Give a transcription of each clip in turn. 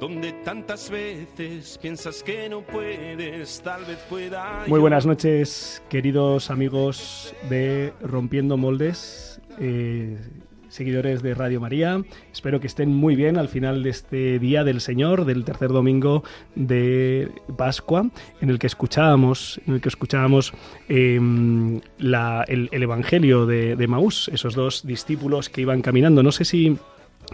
donde tantas veces piensas que no puedes, tal vez pueda. Muy buenas noches, queridos amigos de Rompiendo Moldes. Eh, seguidores de Radio María. Espero que estén muy bien al final de este Día del Señor, del tercer domingo de Pascua, en el que escuchábamos, en el que escuchábamos em, el, Evangelio de, de Maús, esos dos discípulos que iban caminando. No sé si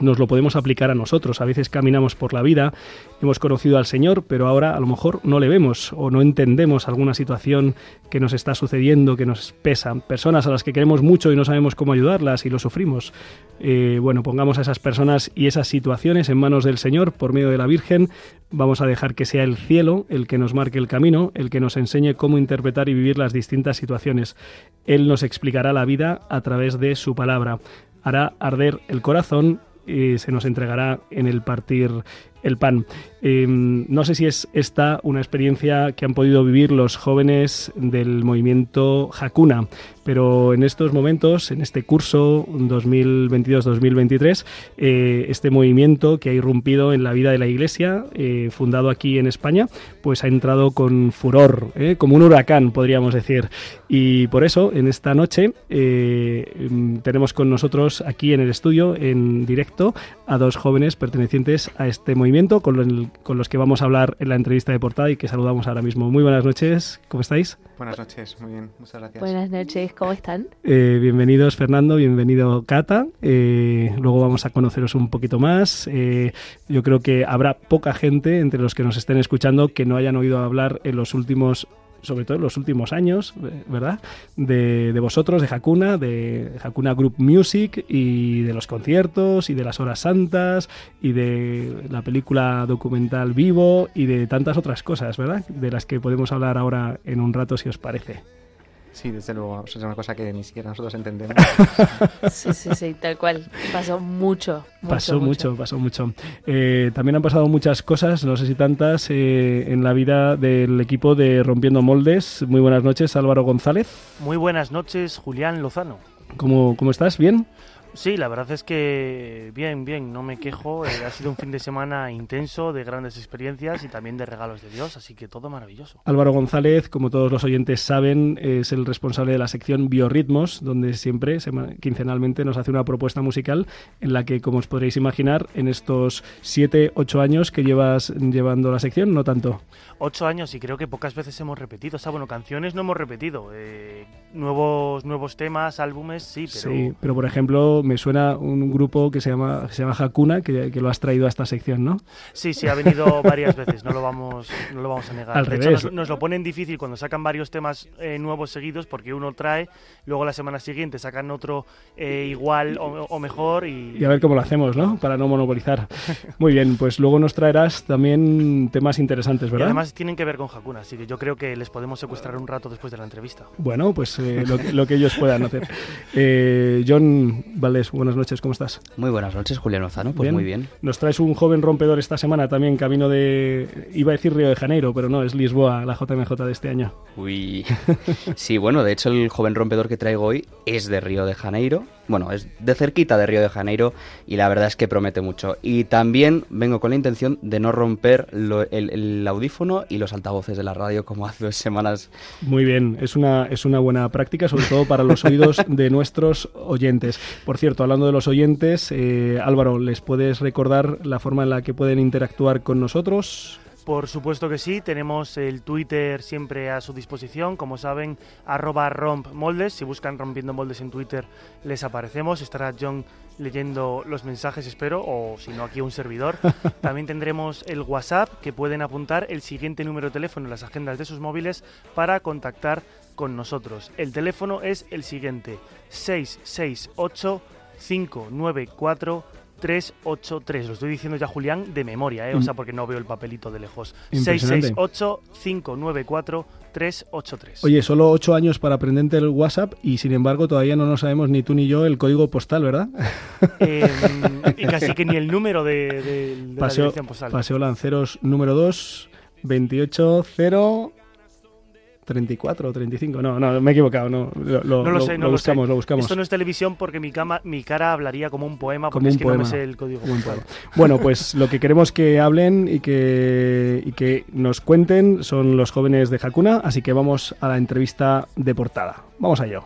nos lo podemos aplicar a nosotros. A veces caminamos por la vida, hemos conocido al Señor, pero ahora a lo mejor no le vemos o no entendemos alguna situación que nos está sucediendo, que nos pesa. Personas a las que queremos mucho y no sabemos cómo ayudarlas y lo sufrimos. Eh, bueno, pongamos a esas personas y esas situaciones en manos del Señor por medio de la Virgen. Vamos a dejar que sea el cielo el que nos marque el camino, el que nos enseñe cómo interpretar y vivir las distintas situaciones. Él nos explicará la vida a través de su palabra. Hará arder el corazón y se nos entregará en el partir el pan. Em, no sé si es esta una experiencia que han podido vivir los jóvenes del movimiento Hakuna, pero en estos momentos, en este curso 2022-2023, eh, este movimiento que ha irrumpido en la vida de la Iglesia, eh, fundado aquí en España, pues ha entrado con furor, eh, como un huracán, podríamos decir. Y por eso, en esta noche, em, tenemos con nosotros aquí en el estudio, en directo, a dos jóvenes pertenecientes a este movimiento con, con, los que vamos a hablar en la entrevista de portada y que saludamos ahora mismo. Muy buenas noches, ¿cómo estáis? Buenas noches, muy bien, muchas gracias. Buenas noches, ¿cómo están? Eh, bienvenidos Fernando, bienvenido Cata. Eh, luego vamos a conoceros un poquito más. Eh, yo creo que habrá poca gente entre los que nos estén escuchando que no hayan oído hablar en los últimos sobre todo en los últimos años, ¿verdad? De, vosotros, de Hakuna, de Hakuna Group Music y de los conciertos y de las horas santas y de la película documental Vivo y de tantas otras cosas, ¿verdad? De las que podemos hablar ahora en un rato si os parece. Sí, desde luego, es una cosa que ni siquiera nosotros entendemos. sí, sí, sí, tal cual. Pasó mucho. pasó mucho, pasó mucho. Eh, también han pasado muchas cosas, no sé si tantas, eh, en la vida del equipo de Rompiendo Moldes. Muy buenas noches, Álvaro González. Muy buenas noches, Julián Lozano. ¿Cómo, cómo estás? ¿Bien? Sí, la verdad es que bien, bien, no me quejo. Eh, ha sido un fin de semana intenso, de grandes experiencias y también de regalos de Dios, así que todo maravilloso. Álvaro González, como todos los oyentes saben, es el responsable de la sección Biorritmos, donde siempre, quincenalmente, nos hace una propuesta musical en la que, como os podréis imaginar, en estos siete, ocho años que llevas llevando la sección, no tanto. Ocho años y creo que pocas veces hemos repetido. O sea, bueno, canciones no hemos repetido. Eh, nuevos, nuevos temas, álbumes, sí, pero... Sí, pero por ejemplo me suena un grupo que se llama, se llama Hakuna, que, lo has traído a esta sección, ¿no? Sí, sí, ha venido varias veces, no lo vamos, no lo vamos a negar. Al revés. nos, lo ponen difícil cuando sacan varios temas eh, nuevos seguidos, porque uno trae, luego la semana siguiente sacan otro eh, igual o, mejor y... y... a ver cómo lo hacemos, ¿no? Para no monopolizar. Muy bien, pues luego nos traerás también temas interesantes, ¿verdad? Y además tienen que ver con Hakuna, así que yo creo que les podemos secuestrar un rato después de la entrevista. Bueno, pues eh, lo, lo, que ellos puedan hacer. John buenas noches, ¿cómo estás? Muy buenas noches, Julián Lozano, pues muy bien. Nos traes un joven rompedor esta semana también, camino de, iba a decir Río de Janeiro, pero no, es Lisboa, la JMJ de este año. Uy, sí, bueno, de hecho el joven rompedor que traigo hoy es de Río de Janeiro, bueno, es de cerquita de Río de Janeiro y la verdad es que promete mucho. Y también vengo con la intención de no romper el, audífono y los altavoces de la radio como hace dos semanas. Muy bien, es una, es una buena práctica, sobre todo para los oídos de nuestros oyentes. Por cierto, hablando de los oyentes, eh, Álvaro, ¿les puedes recordar la forma en la que pueden interactuar con nosotros? Por supuesto que sí, tenemos el Twitter siempre a su disposición, como saben, arroba rompmoldes, si buscan rompiendo moldes en Twitter les aparecemos, estará John leyendo los mensajes, espero, o si no aquí un servidor. También tendremos el WhatsApp, que pueden apuntar el siguiente número de teléfono en las agendas de sus móviles para contactar con nosotros. El teléfono es el siguiente, 668 594 383. Lo estoy diciendo ya, Julián, de memoria, ¿eh? o Mm. sea, porque no veo el papelito de lejos. Impresionante. 668-594-383. Oye, solo ocho años para aprenderte el WhatsApp y sin embargo todavía no nos sabemos ni tú ni yo el código postal, ¿verdad? Eh, y casi que ni el número de, de- de la Paseo, dirección postal. Paseo Lanceros número 2, 280 34 o 35. No, no, me he equivocado. No, lo, No lo sé, no lo buscamos, sé. lo buscamos. Esto no es televisión porque mi, cama, mi cara hablaría como un poema Como porque es un que no me sé el código Como. Bueno, pues lo que queremos que hablen y que, y que nos cuenten son los jóvenes de Hakuna, así que vamos a la entrevista de portada. Vamos a ello.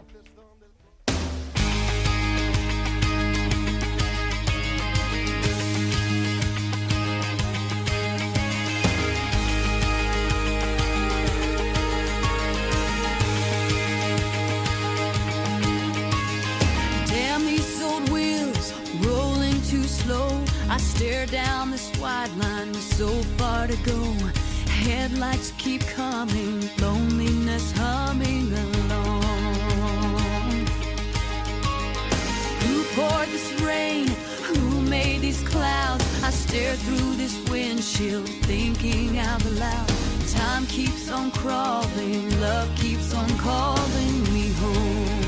Clouds? I stare through this windshield, thinking out loud. Time keeps on crawling, love keeps on calling me home.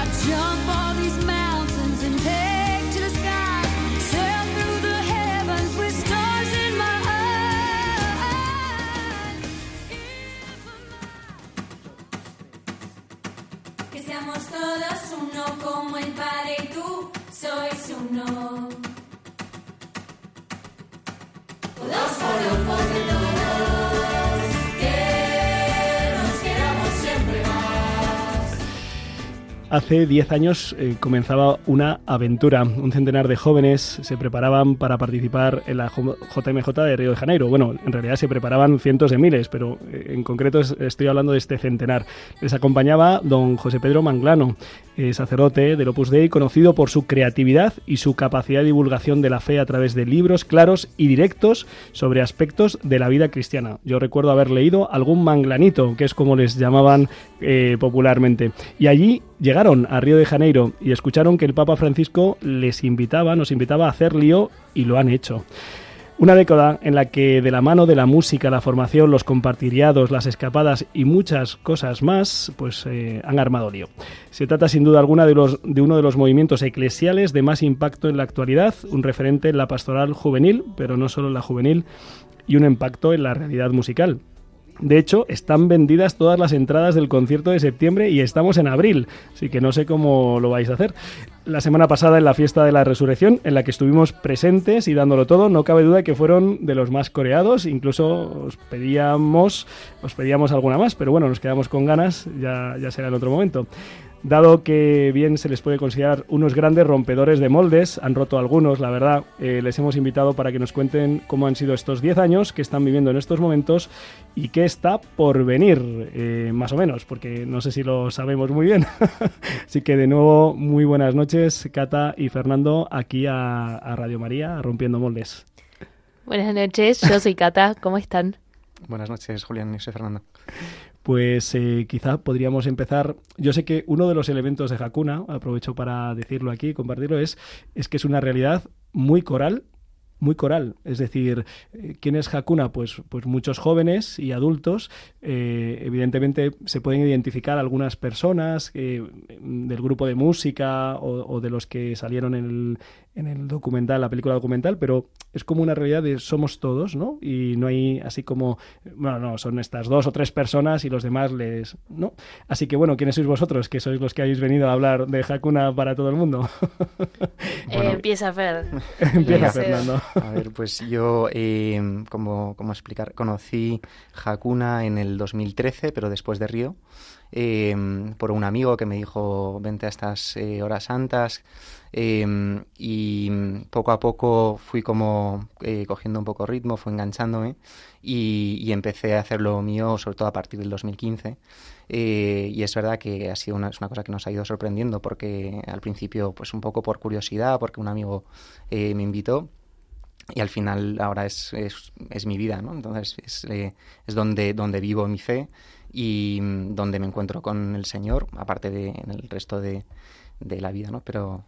I jump all these mountains and take to the skies. Sail through the heavens with stars in my eyes. Que seamos todos uno como el Padre y tú sois uno. Todos Hace 10 años eh, comenzaba una aventura. Un centenar de jóvenes se preparaban para participar en la JMJ de Río de Janeiro. Bueno, en realidad se preparaban cientos de miles, pero eh, en concreto es- estoy hablando de este centenar. Les acompañaba don José Pedro Manglano, eh, sacerdote del Opus Dei, conocido por su creatividad y su capacidad de divulgación de la fe a través de libros claros y directos sobre aspectos de la vida cristiana. Yo recuerdo haber leído algún manglanito, que es como les llamaban popularmente. Y allí llegaron a Río de Janeiro y escucharon que el Papa Francisco les invitaba, nos invitaba a hacer lío y lo han hecho. Una década en la que de la mano de la música, la formación, los compartiriados, las escapadas y muchas cosas más, pues eh, han armado lío. Se trata sin duda alguna de, los, de uno de los movimientos eclesiales de más impacto en la actualidad, un referente en la pastoral juvenil, pero no solo en la juvenil, y un impacto en la realidad musical. De hecho, están vendidas todas las entradas del concierto de septiembre y estamos en abril, así que no sé cómo lo vais a hacer. La semana pasada en la fiesta de la resurrección, en la que estuvimos presentes y dándolo todo, no cabe duda que fueron de los más coreados, incluso os pedíamos, os pedíamos alguna más, pero bueno, nos quedamos con ganas, ya, ya será en otro momento. Dado que bien se les puede considerar unos grandes rompedores de moldes, han roto algunos, la verdad, eh, les hemos invitado para que nos cuenten cómo han sido estos 10 años que están viviendo en estos momentos y qué está por venir, eh, más o menos, porque no sé si lo sabemos muy bien. Así que de nuevo, muy buenas noches, Cata y Fernando, aquí a, a Radio María, a Rompiendo Moldes. Buenas noches, yo soy Cata, ¿cómo están? Buenas noches, Julián, y soy Fernando. Pues eh, quizá podríamos empezar. Yo sé que uno de los elementos de Hakuna, aprovecho para decirlo aquí, compartirlo, es, es que es una realidad muy coral, muy coral. Es decir, eh, ¿quién es Hakuna? Pues, pues muchos jóvenes y adultos. Eh, evidentemente se pueden identificar algunas personas eh, del grupo de música o, o de los que salieron en el, en el documental, la película documental, pero es como una realidad de somos todos, ¿no? Y no hay así como, bueno, no, son estas dos o tres personas y los demás les, ¿no? Así que bueno, ¿quiénes sois vosotros? Que sois los que habéis venido a hablar de Hakuna para todo el mundo. Eh, empieza Fer. Empieza. Fernando. A ver, pues yo, eh, como, como explicar, conocí Hakuna en el 2013, pero después de Río, eh, por un amigo que me dijo, vente a estas eh, horas santas, eh, y poco a poco fui como eh, cogiendo un poco ritmo, fue enganchándome, y, y empecé a hacer lo mío, sobre todo a partir del 2015. Eh, y es verdad que ha sido una, es una cosa que nos ha ido sorprendiendo porque al principio pues un poco por curiosidad porque un amigo eh, me invitó y al final ahora es, es, es mi vida, ¿no? Entonces es, eh, es donde, donde vivo mi fe y mm, donde me encuentro con el Señor, aparte de en el resto de, de la vida, ¿no? Pero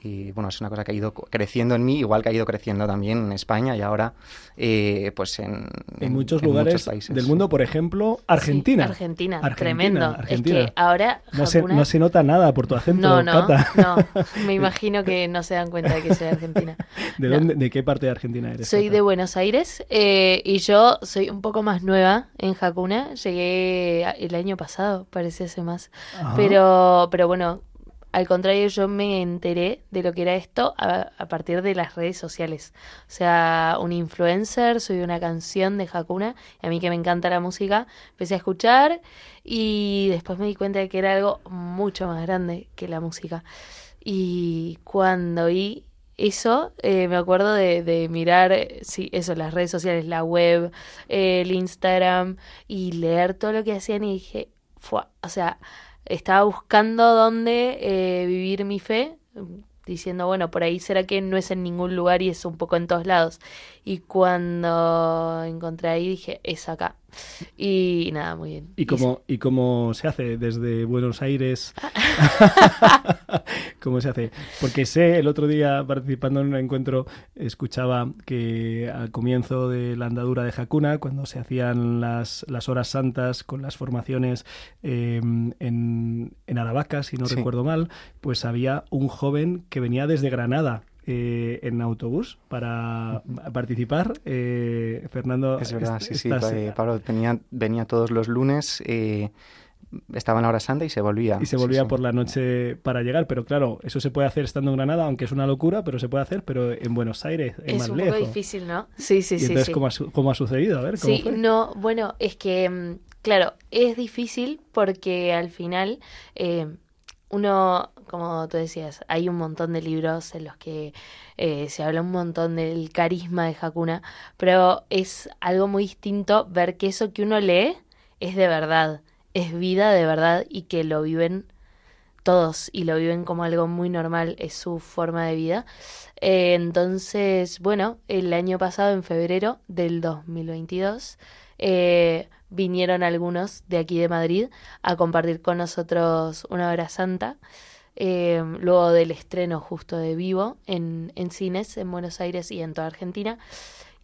y, bueno, es una cosa que ha ido creciendo en mí, igual que ha ido creciendo también en España y ahora eh, pues en, En muchos lugares países. del mundo, por ejemplo, Argentina. Sí, Argentina, Argentina, tremendo. Argentina. Es que ahora No se, Hakuna- no se nota nada por tu acento, no, no, Cata. no. Me imagino que no se dan cuenta de que soy argentina. ¿De, No. dónde, ¿De qué parte de Argentina eres? Soy Cata? de Buenos Aires eh, y yo soy un poco más nueva en Hakuna. Llegué el año pasado, parece hace más. Ajá. Pero, pero bueno, al contrario, yo me enteré de lo que era esto a, partir de las redes sociales. O sea, un influencer, soy una canción de Hakuna, y a mí que me encanta la música, empecé a escuchar y después me di cuenta de que era algo mucho más grande que la música. Y cuando vi eso, eh, me acuerdo de, de mirar, eh, sí, eso, las redes sociales, la web, el Instagram y leer todo lo que hacían y dije, "Fua", o sea, estaba buscando dónde eh, vivir mi fe, diciendo, bueno, por ahí será que no es en ningún lugar y es un poco en todos lados. Y cuando encontré ahí dije, es acá. Y nada, muy bien. ¿Y cómo, ¿Y cómo se hace desde Buenos Aires? ¿Cómo se hace? Porque sé, el otro día participando en un encuentro, escuchaba que al comienzo de la andadura de Hakuna, cuando se hacían las, las horas santas con las formaciones eh, en, en Aravaca, si no Sí. recuerdo mal, pues había un joven que venía desde Granada. Eh, en autobús para participar. Eh, Fernando, Es verdad, sí, sí. estás- eh, Pablo venía, venía todos los lunes, eh, estaba en la hora santa y se volvía. y se volvía sí. por la noche para llegar. Pero claro, eso se puede hacer estando en Granada, aunque es una locura, pero se puede hacer, pero en Buenos Aires es, Es más un lejos. poco difícil, ¿no? Sí, sí, y sí. entonces, sí. ¿cómo, ha, su- cómo ha sucedido? A ver, ¿cómo Sí, fue? no, bueno, es que, mm, claro, es difícil porque al final eh, uno, como tú decías, hay un montón de libros en los que eh, se habla un montón del carisma de Hakuna, pero es algo muy distinto ver que eso que uno lee es de verdad, es vida de verdad y que lo viven todos y lo viven como algo muy normal, es su forma de vida. Eh, entonces, bueno, el año pasado, en febrero del 2022, eh, vinieron algunos de aquí de Madrid a compartir con nosotros una hora santa. Eh, luego del estreno justo de Vivo en, en cines en Buenos Aires y en toda Argentina.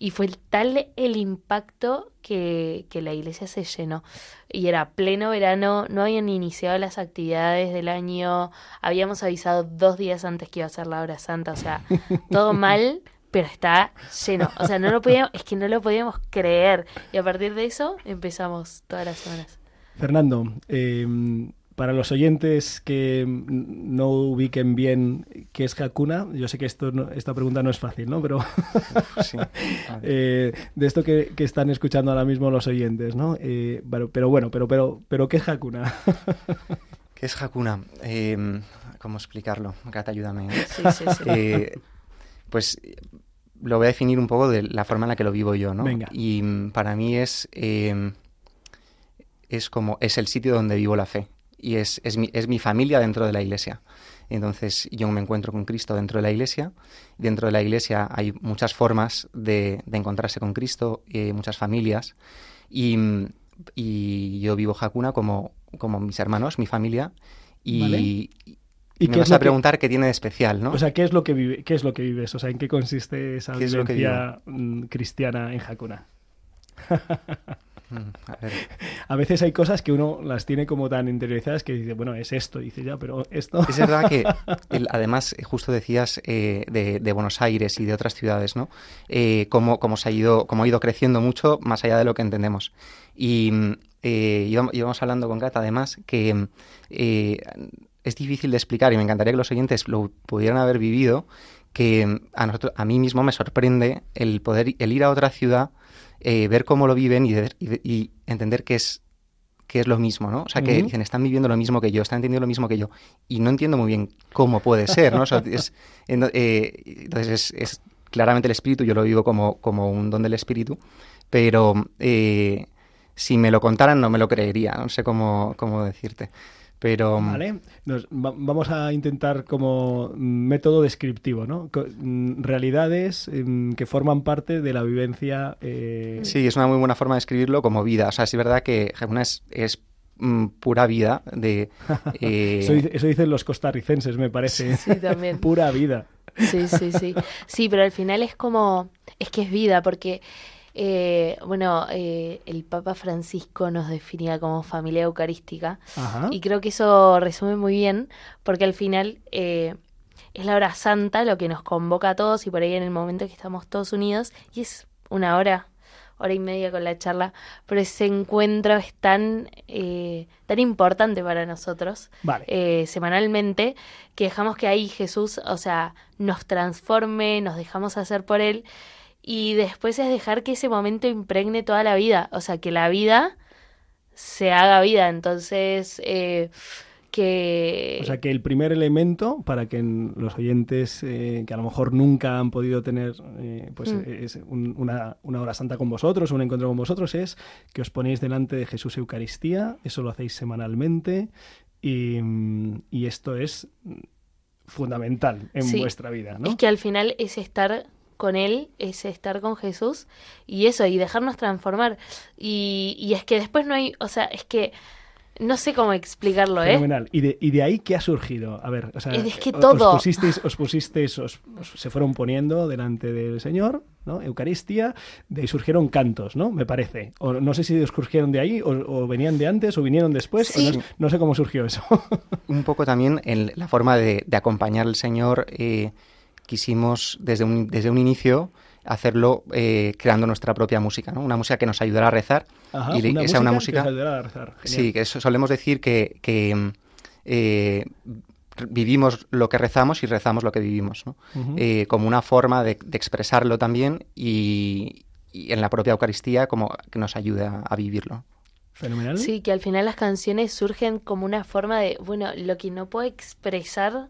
Y fue tal el impacto que, que la iglesia se llenó. Y era pleno verano, no habían iniciado las actividades del año, habíamos avisado dos días antes que iba a ser la hora santa, o sea, todo mal, pero está lleno. O sea, no lo podíamos, es que no lo podíamos creer. Y a partir de eso empezamos todas las semanas. Fernando, eh, para los oyentes que no ubiquen bien qué es Hakuna, yo sé que esto no- esta pregunta no es fácil, ¿no? Pero Sí. Eh, de esto que, que están escuchando ahora mismo los oyentes, ¿no? Eh, pero, pero bueno, pero, pero, pero ¿qué es Hakuna? ¿Qué es Hakuna? Eh, ¿Cómo explicarlo? Cata, ayúdame. ¿eh? Sí, sí, sí. Eh, pues lo voy a definir un poco de la forma en la que lo vivo yo, ¿no? Venga. Y mm, para mí es, eh, es como, es el sitio donde vivo la fe. Y es, es, mi, es mi familia dentro de la iglesia. Entonces yo me encuentro con Cristo dentro de la iglesia. Dentro de la iglesia hay muchas formas de, de encontrarse con Cristo, eh, muchas familias. Y, y yo vivo Hakuna como, como mis hermanos, mi familia. Y, Vale. y ¿Y me vas es a que- preguntar qué tiene de especial, ¿no? O sea, ¿qué es lo que vive, qué es lo que vives? O sea, ¿en qué consiste esa ¿Qué es lo que vivencia mm, cristiana en Hakuna? Mm, a ver. A veces hay cosas que uno las tiene como tan interiorizadas que dice, bueno, es esto, dice ya, pero esto. Es verdad que, el- además, justo decías eh, de, de Buenos Aires y de otras ciudades, ¿no? Eh, cómo, cómo se ha ido, cómo ha ido creciendo mucho más allá de lo que entendemos. Y eh, íbamos, íbamos hablando con Cata, además, que eh, es difícil de explicar y me encantaría que los oyentes lo pudieran haber vivido, que a, nosotros, a mí mismo me sorprende el poder, el ir a otra ciudad, eh, ver cómo lo viven y, de- y de- y entender que es que es lo mismo, ¿no? O sea, que dicen, están viviendo lo mismo que yo, están entendiendo lo mismo que yo. Y no entiendo muy bien cómo puede ser, ¿no? O sea, es- eno- eh, entonces, es, es claramente el espíritu, yo lo vivo como, como un don del espíritu, pero eh, si me lo contaran no me lo creería, no sé cómo, cómo decirte. Pero Vale, Nos- va- vamos a intentar como método descriptivo, ¿no? Co- mm, Realidades em, que forman parte de la vivencia. eh, sí, es una muy buena forma de escribirlo como vida. O sea, es verdad que Hakuna es, es mm, pura vida. De, eh, Eso, eso dicen los costarricenses, me parece. Sí, también. Pura vida. Sí, sí, sí. Sí, pero al final es como, es que es vida, porque, eh, bueno, eh, el Papa Francisco nos definía como familia eucarística Ajá. y creo que eso resume muy bien, porque al final eh, es la hora santa lo que nos convoca a todos y por ahí en el momento que estamos todos unidos, y es una hora, hora y media con la charla, pero ese encuentro es tan, eh, tan importante para nosotros Vale. eh, semanalmente que dejamos que ahí Jesús, o sea, nos transforme, nos dejamos hacer por Él y después es dejar que ese momento impregne toda la vida, o sea, que la vida se haga vida, entonces eh, que... O sea que el primer elemento para que los oyentes eh, que a lo mejor nunca han podido tener eh, pues Mm. es un- una, una hora santa con vosotros, un encuentro con vosotros, es que os ponéis delante de Jesús Eucaristía, eso lo hacéis semanalmente y, y esto es mm, fundamental en Sí. vuestra vida, ¿no? Es que al final es estar con Él, es estar con Jesús y eso, y dejarnos transformar. Y, y es que después no hay, o sea, es que no sé cómo explicarlo, ¿eh? Fenomenal. ¿Y de, ¿Y de ahí qué ha surgido? A ver, o sea, Es que o- todo. Os pusisteis, os pusisteis os- os- se fueron poniendo delante del Señor, ¿no? Eucaristía, de ahí surgieron cantos, ¿no? Me parece. O no sé si surgieron de ahí, o, o venían de antes, o vinieron después, o no, no sé cómo surgió eso. un poco también en la forma de, de acompañar al Señor. eh, quisimos desde un, desde un inicio hacerlo eh, creando nuestra propia música, ¿no? Una música que nos ayudara a rezar. Ajá, y una que sea una que música. os ayudará a rezar. Genial. Sí, que eso solemos decir que, que, eh, vivimos lo que rezamos y rezamos lo que vivimos, ¿no? Eh, como una forma de, de expresarlo también y, y en la propia Eucaristía como que nos ayuda a vivirlo. Fenomenal. Sí, que al final las canciones surgen como una forma de, bueno, lo que no puedo expresar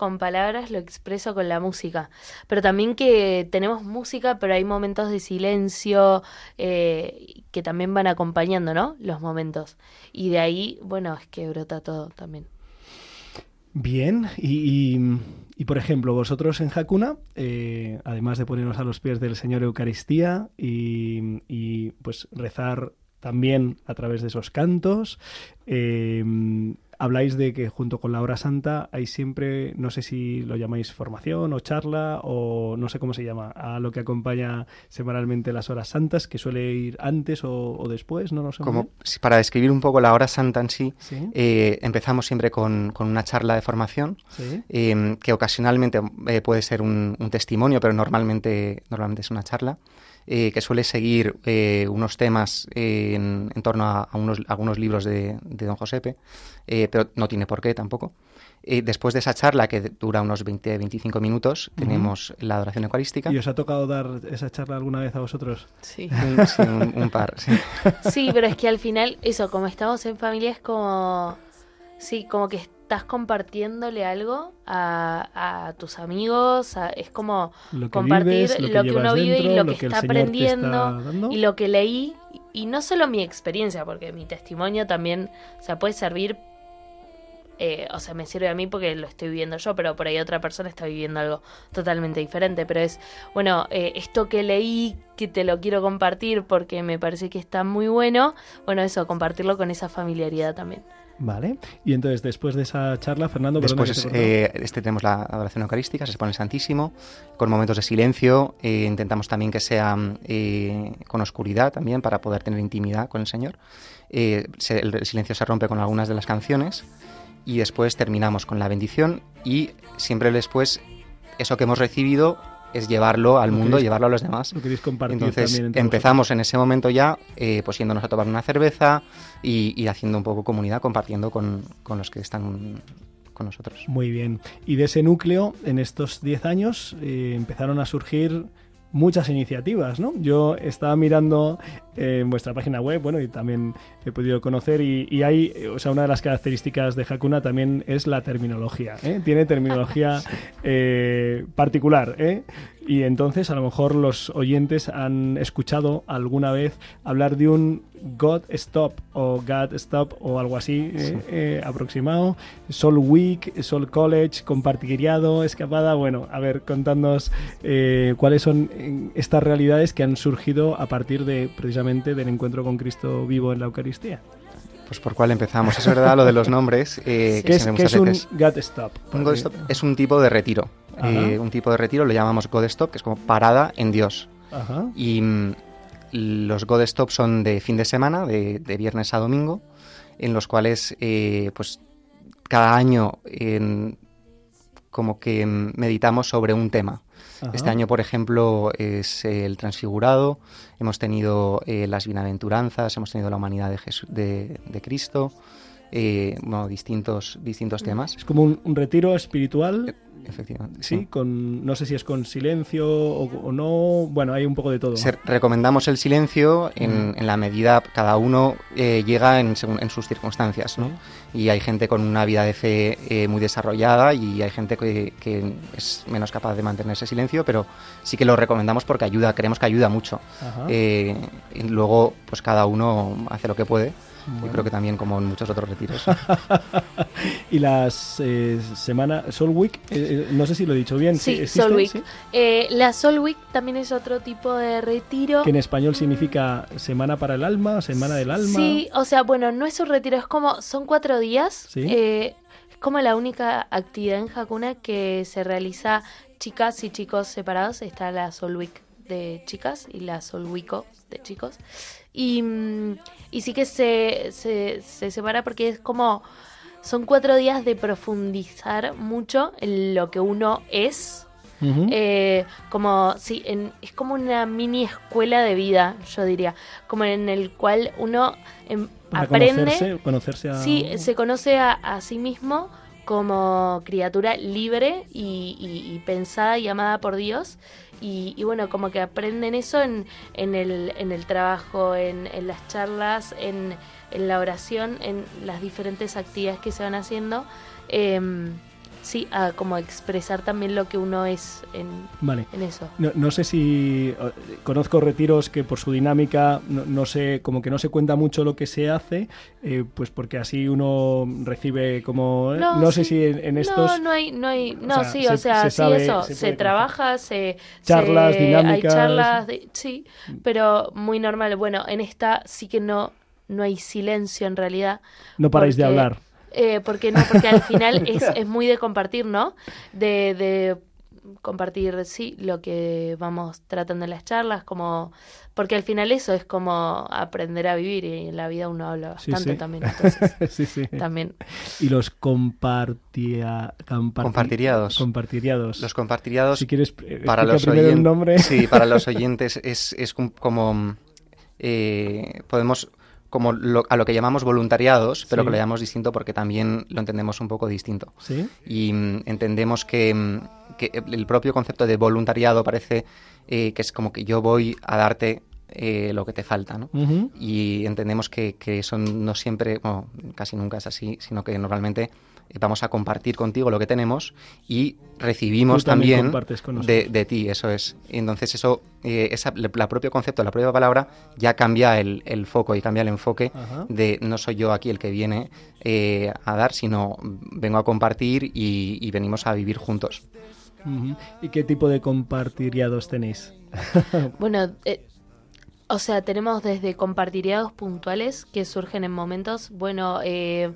con palabras lo expreso con la música. Pero también que tenemos música, pero hay momentos de silencio eh, que también van acompañando, ¿no? Los momentos. Y de ahí, bueno, es que brota todo también. Bien, y, y- por ejemplo, vosotros en Hakuna, eh, además de ponernos a los pies del Señor Eucaristía y, y, pues rezar también a través de esos cantos, eh, habláis de que junto con la hora santa hay siempre, no sé si lo llamáis formación o charla o no sé cómo se llama, a lo que acompaña semanalmente las horas santas, que suele ir antes o, o después, no lo sé. Como para describir un poco la hora santa en sí, Sí. eh, empezamos siempre con, con una charla de formación Sí. eh, que ocasionalmente eh, puede ser un, un testimonio, pero normalmente, normalmente es una charla, eh, que suele seguir eh, unos temas eh, en, en torno a, a unos, algunos libros de, de Don Josepe, eh, pero no tiene por qué tampoco. Eh, después de esa charla, que dura unos 20-25 minutos, tenemos la adoración eucarística. ¿Y os ha tocado dar esa charla alguna vez a vosotros? Sí. Un, sí, un- un par, sí. Sí, pero es que al final, eso, como estamos en familia, es como. Sí, como que estás compartiéndole algo a, a tus amigos, a- es como Lo compartir vives, lo que uno vive y lo lo que, está aprendiendo está y lo que leí. Y no solo mi experiencia, porque mi testimonio también, o sea, puede servir, eh, o sea, me sirve a mí porque lo estoy viviendo yo, pero por ahí otra persona está viviendo algo totalmente diferente. Pero es, bueno, eh, esto que leí, que te lo quiero compartir porque me parece que está muy bueno, bueno, eso, compartirlo con esa familiaridad también. Vale. Y entonces, después de esa charla, Fernando, Después cortado. eh, este tenemos la adoración eucarística, se expone el Santísimo, con momentos de silencio. eh, intentamos también que sea eh, con oscuridad también para poder tener intimidad con el Señor. Eh, se- el silencio se rompe con algunas de las canciones y después terminamos con la bendición y siempre después eso que hemos recibido es llevarlo al Lo mundo, queréis- llevarlo a los demás. Lo queréis compartir Entonces también entre empezamos en ese momento ya, eh, pues yéndonos a tomar una cerveza y, y haciendo un poco comunidad, compartiendo con, con los que están con nosotros. Muy bien. Y de ese núcleo, en estos 10 años, eh, empezaron a surgir muchas iniciativas, ¿no? Yo estaba mirando en vuestra página web, bueno, y también he podido conocer, y, y hay, o sea, una de las características de Hakuna también es la terminología, ¿eh? Tiene terminología eh, particular, ¿eh? Y entonces a lo mejor los oyentes han escuchado alguna vez hablar de un God Stop o God Stop o algo así eh, aproximado. Sol Week, Sol College, compartiriado, escapada. Bueno, a ver, contadnos cuáles son estas realidades que han surgido a partir de precisamente del encuentro con Cristo vivo en la Eucaristía. Pues por cuál empezamos. Es verdad lo de los nombres. eh, ¿Qué que es, qué es muchas un God Stop? Un God Stop es un tipo de retiro. Eh, un tipo de retiro lo llamamos God Stop, que es como parada en Dios. Ajá. Y mm, los God Stop son de fin de semana, de, de viernes a domingo, en los cuales, eh, pues, cada año como que mm, meditamos sobre un tema. Este año, por ejemplo, es el Transfigurado, hemos tenido eh, las Bienaventuranzas, hemos tenido la humanidad de, Jesu- de Cristo, eh, bueno, distintos, distintos temas. Es como un, un retiro espiritual. Efectivamente. Sí, con no sé si es con silencio o, o no. Bueno, hay un poco de todo. Se- recomendamos el silencio en, en la medida cada uno eh, llega en, en sus circunstancias, ¿no? Y hay gente con una vida de fe eh, muy desarrollada y hay gente que, que es menos capaz de mantener ese silencio, pero sí que lo recomendamos porque ayuda, creemos que ayuda mucho. Eh, y luego, pues cada uno hace lo que puede. Bueno. Yo creo que también como en muchos otros retiros. y las eh, semana Soul Week, eh, eh, no sé si lo he dicho bien. Sí, ¿existen? Soul Week. Sí. Eh, la Soul Week también es otro tipo de retiro. Que en español significa semana para el alma, semana del alma. Sí, o sea, bueno, no es un retiro, es como, son cuatro días. Sí. eh, es como la única actividad en Hakuna que se realiza chicas y chicos separados. Está la Soul Week de chicas y la Soul Week de chicos. Y, mm, y sí que se, se, se separa porque es como, son cuatro días de profundizar mucho en lo que uno es. Eh, como, sí, en- es como una mini escuela de vida, yo diría. Como en el cual uno em, aprende. conocerse, conocerse a... Sí, se conoce a, a sí mismo como criatura libre y, y- y pensada y amada por Dios. Y, y bueno, como que aprenden eso en, en, el, en el trabajo, en, en las charlas, en, en la oración, en las diferentes actividades que se van haciendo. Em, sí, a como expresar también lo que uno es en, Vale. en eso. No, no sé si conozco retiros que por su dinámica no, no sé como que no se cuenta mucho lo que se hace eh, pues porque así uno recibe como eh, no, sé sí. si en, en estos No, no hay, no hay, no, sea, sí, se- o sea, se sí, eso, se trabaja, se... Charlas se- dinámicas. Hay charlas, de- sí, pero muy normal. Bueno, en esta sí que no, no hay silencio en realidad. No paráis de hablar. Eh, porque no, porque al final es, es muy de compartir, ¿no? De, de compartir, sí, lo que vamos tratando en las charlas, como... Porque al final eso es como aprender a vivir y en la vida uno habla Sí, bastante sí. también. Entonces, Sí, sí. también. y los compartia, comparti- Compartiriados. compartiriados Los compartiriados, si quieres eh, para los, primero el oyen- nombre sí, para los oyentes es, es como... eh, podemos como lo- a lo que llamamos voluntariados, pero Sí. que lo llamamos distinto porque también lo entendemos un poco distinto. sí Y mm, entendemos que, mm, que el propio concepto de voluntariado parece eh, que es como que yo voy a darte eh, lo que te falta, ¿no? Y entendemos que, que eso no siempre, bueno, casi nunca es así, sino que normalmente vamos a compartir contigo lo que tenemos y recibimos Tú también también, compartes con de, de ti, eso es. Y entonces eso, eh, esa, la la propio concepto, la propia palabra ya cambia el, el foco y cambia el enfoque Ajá. de no soy yo aquí el que viene eh, a dar, sino vengo a compartir y, y venimos a vivir juntos. ¿Y qué tipo de compartiriados tenéis? Bueno, eh, o sea, tenemos desde compartiriados puntuales que surgen en momentos, bueno, eh,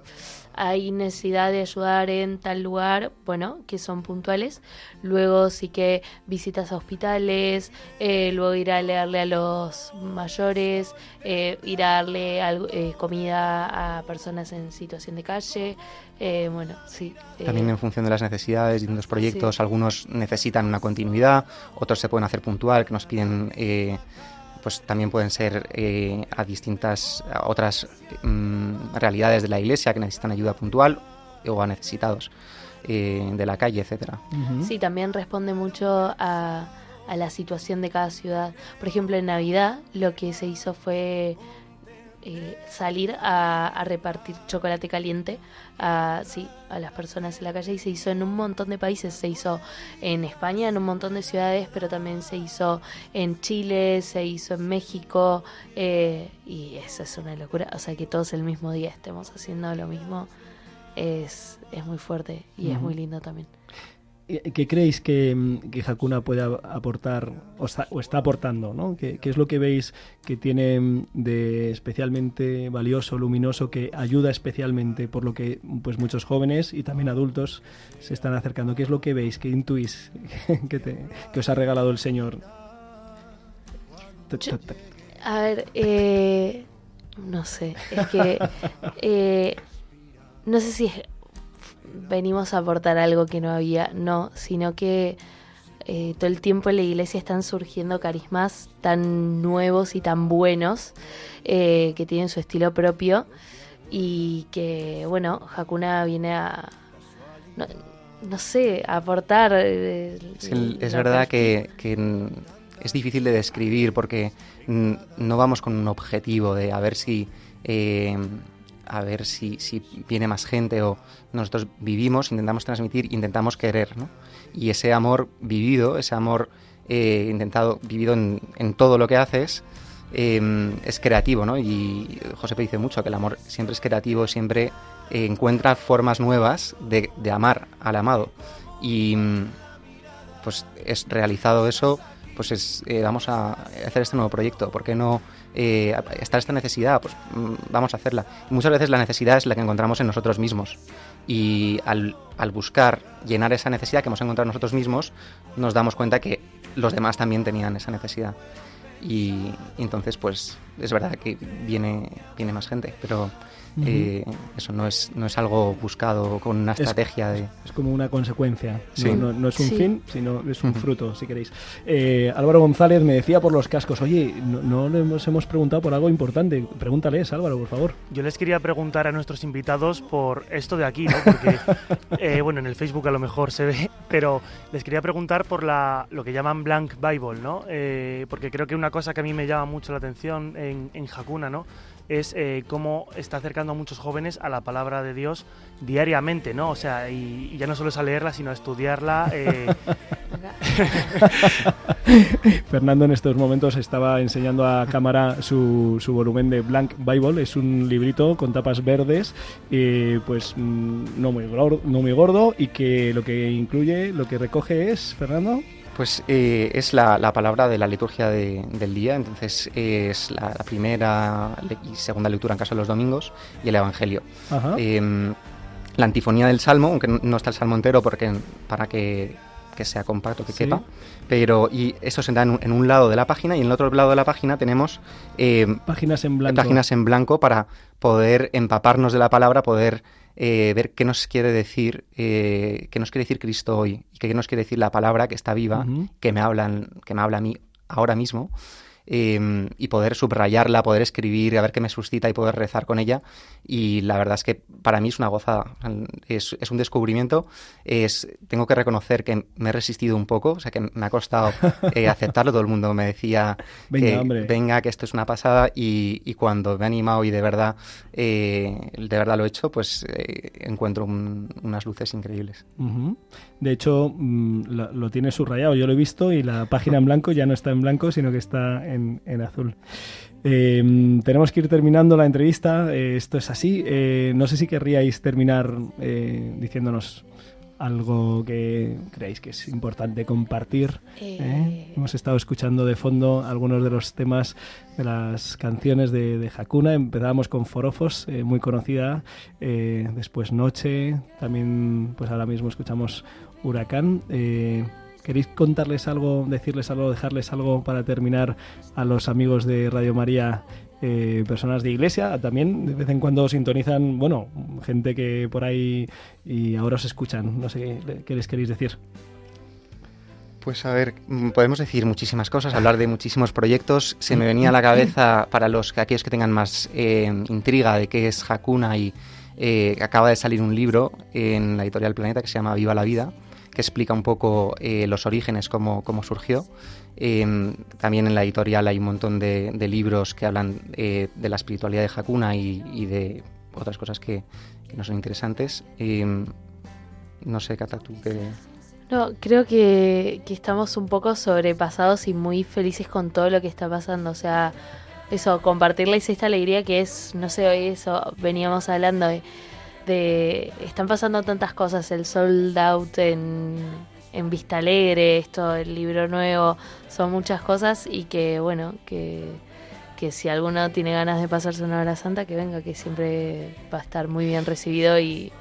hay necesidad de ayudar en tal lugar, bueno, que son puntuales. Luego sí que visitas a hospitales, eh, luego ir a leerle a los mayores, eh, ir a darle algo- eh, comida a personas en situación de calle. eh, bueno, sí. eh, También en función de las necesidades, distintos proyectos, Sí. algunos necesitan una continuidad, otros se pueden hacer puntual, que nos piden, eh, pues también pueden ser eh, a distintas, a otras mm, realidades de la iglesia que necesitan ayuda puntual o a necesitados eh, de la calle, etcétera. Sí, también responde mucho a, a la situación de cada ciudad. Por ejemplo, en Navidad lo que se hizo fue eh, salir a, a repartir chocolate caliente a, sí, a las personas en la calle y se hizo en un montón de países. Se hizo en España, en un montón de ciudades, pero también se hizo en Chile, se hizo en México eh, y eso es una locura. O sea, que todos el mismo día estemos haciendo lo mismo es, es muy fuerte y es muy lindo también. ¿Y ¿Qué creéis que, mm, que Hakuna puede aportar o está, o está aportando? ¿no? ¿Qué, qué es lo que veis que tiene mm, de especialmente valioso, luminoso, que ayuda especialmente por lo que pues muchos jóvenes y también adultos se están acercando? ¿Qué es lo que veis, que intuís que, te- que os ha regalado el Señor? A ver, eh, no sé, es que eh, no sé si es- venimos a aportar algo que no había, no, sino que eh, todo el tiempo en la iglesia están surgiendo carismas tan nuevos y tan buenos eh, que tienen su estilo propio y que, bueno, Hakuna viene a, no, no sé, a aportar. eh, Es, verdad que, que, es difícil de describir porque no vamos con un objetivo de a ver si eh, a ver si, si viene más gente o nosotros vivimos, intentamos transmitir, intentamos querer, ¿no? Y ese amor vivido, ese amor eh, intentado, vivido en, en todo lo que haces, eh, es creativo, ¿no? Y José dice mucho que el amor siempre es creativo, siempre eh, encuentra formas nuevas de, de amar al amado. Y mm, pues es realizado eso, pues es, eh, vamos a hacer este nuevo proyecto. ¿Por qué no eh, esta necesidad? Pues mm, vamos a hacerla. Muchas veces la necesidad es la que encontramos en nosotros mismos. Y al, al buscar llenar esa necesidad que hemos encontrado nosotros mismos, nos damos cuenta que los demás también tenían esa necesidad. Y, y entonces, pues es verdad que viene, viene más gente, pero Ujú. eh, eso no es, no es algo buscado con una Es- estrategia de... Es como una consecuencia, Sí. no, no- no es un Sí. fin, sino es un Ujú. fruto, si queréis. Eh, Álvaro González me decía por los cascos, oye, no, no le hemos, hemos preguntado por algo importante. Pregúntales, Álvaro, por favor. Yo les quería preguntar a nuestros invitados por esto de aquí, ¿no? Porque, eh, bueno, en el Facebook a lo mejor se ve, pero les quería preguntar por la, lo que llaman Blank Bible, ¿no? Eh, porque creo que una cosa que a mí me llama mucho la atención en, Hakuna, ¿no? Es eh, cómo está acercando a muchos jóvenes a la palabra de Dios diariamente, ¿no? O sea, y, y ya no solo es a leerla, sino a estudiarla. eh, Fernando en estos momentos estaba enseñando a cámara su, su volumen de Blank Bible. Es un librito con tapas verdes, eh, pues mm, no muy, gordo, no muy gordo y que lo que incluye, lo que recoge es, Fernando. Pues eh, es la, la palabra de la liturgia de- del día, entonces eh, es la, la primera y segunda lectura en caso de los domingos y el Evangelio. Ajá. Eh, la antifonía del Salmo, aunque no- está el Salmo entero porque para que, que sea compacto, que Sí. quepa, pero y eso se da en un, en un lado de la página y en el otro lado de la página tenemos eh, Páginas en blanco. páginas en blanco para poder empaparnos de la palabra, poder eh, ver qué nos quiere decir, eh, qué nos quiere decir Cristo hoy y qué nos quiere decir la palabra que está viva, que me hablan, que me habla a mí ahora mismo. Eh, y poder subrayarla, poder escribir, a ver qué me suscita y poder rezar con ella. Y la verdad es que para mí es una gozada, es, es un descubrimiento. Es, tengo que reconocer que me he resistido un poco, o sea que me ha costado eh, aceptarlo. Todo el mundo me decía Venga, que venga, que esto es una pasada. Y, y cuando me he animado y de verdad, eh, de verdad lo he hecho, pues eh, encuentro un- unas luces increíbles. Ujú. De hecho, mm, lo, lo tiene subrayado, yo lo he visto y la página en blanco ya no está en blanco, sino que está en, en azul. Eh, mm, tenemos que ir terminando la entrevista, eh, esto es así. Eh, no sé si querríais terminar eh, diciéndonos algo que creáis que es importante compartir. Hemos estado escuchando de fondo algunos de los temas de las canciones de, de Hakuna. Empezábamos con Forofos, muy conocida, después Noche, también pues ahora mismo escuchamos Huracán. ¿Queréis contarles algo, decirles algo, dejarles algo para terminar a los amigos de Radio María, eh, personas de iglesia? También de vez en cuando sintonizan, bueno, gente que por ahí y ahora os escuchan. No sé qué, les queréis decir. Pues a ver, mm, podemos decir muchísimas cosas, hablar de muchísimos proyectos. Se me venía a la cabeza para los que aquellos que tengan más eh, intriga de qué es Hakuna y eh, acaba de salir un libro en la editorial Planeta que se llama Viva la Vida, que explica un poco eh, los orígenes, cómo, cómo surgió. Eh, también en la editorial hay un montón de, de libros que hablan eh, de la espiritualidad de Hakuna y, y de otras cosas que, no son interesantes. Eh, no sé, Cata, tú qué... No, creo que, que estamos un poco sobrepasados y muy felices con todo lo que está pasando. O sea, eso, compartirles esta alegría que es, no sé, hoy eso, veníamos hablando de, de- están pasando tantas cosas, el sold out en, en Vista Alegre, esto, el libro nuevo, son muchas cosas y que, bueno, que, que si alguno tiene ganas de pasarse una hora santa, que venga, que siempre va a estar muy bien recibido y,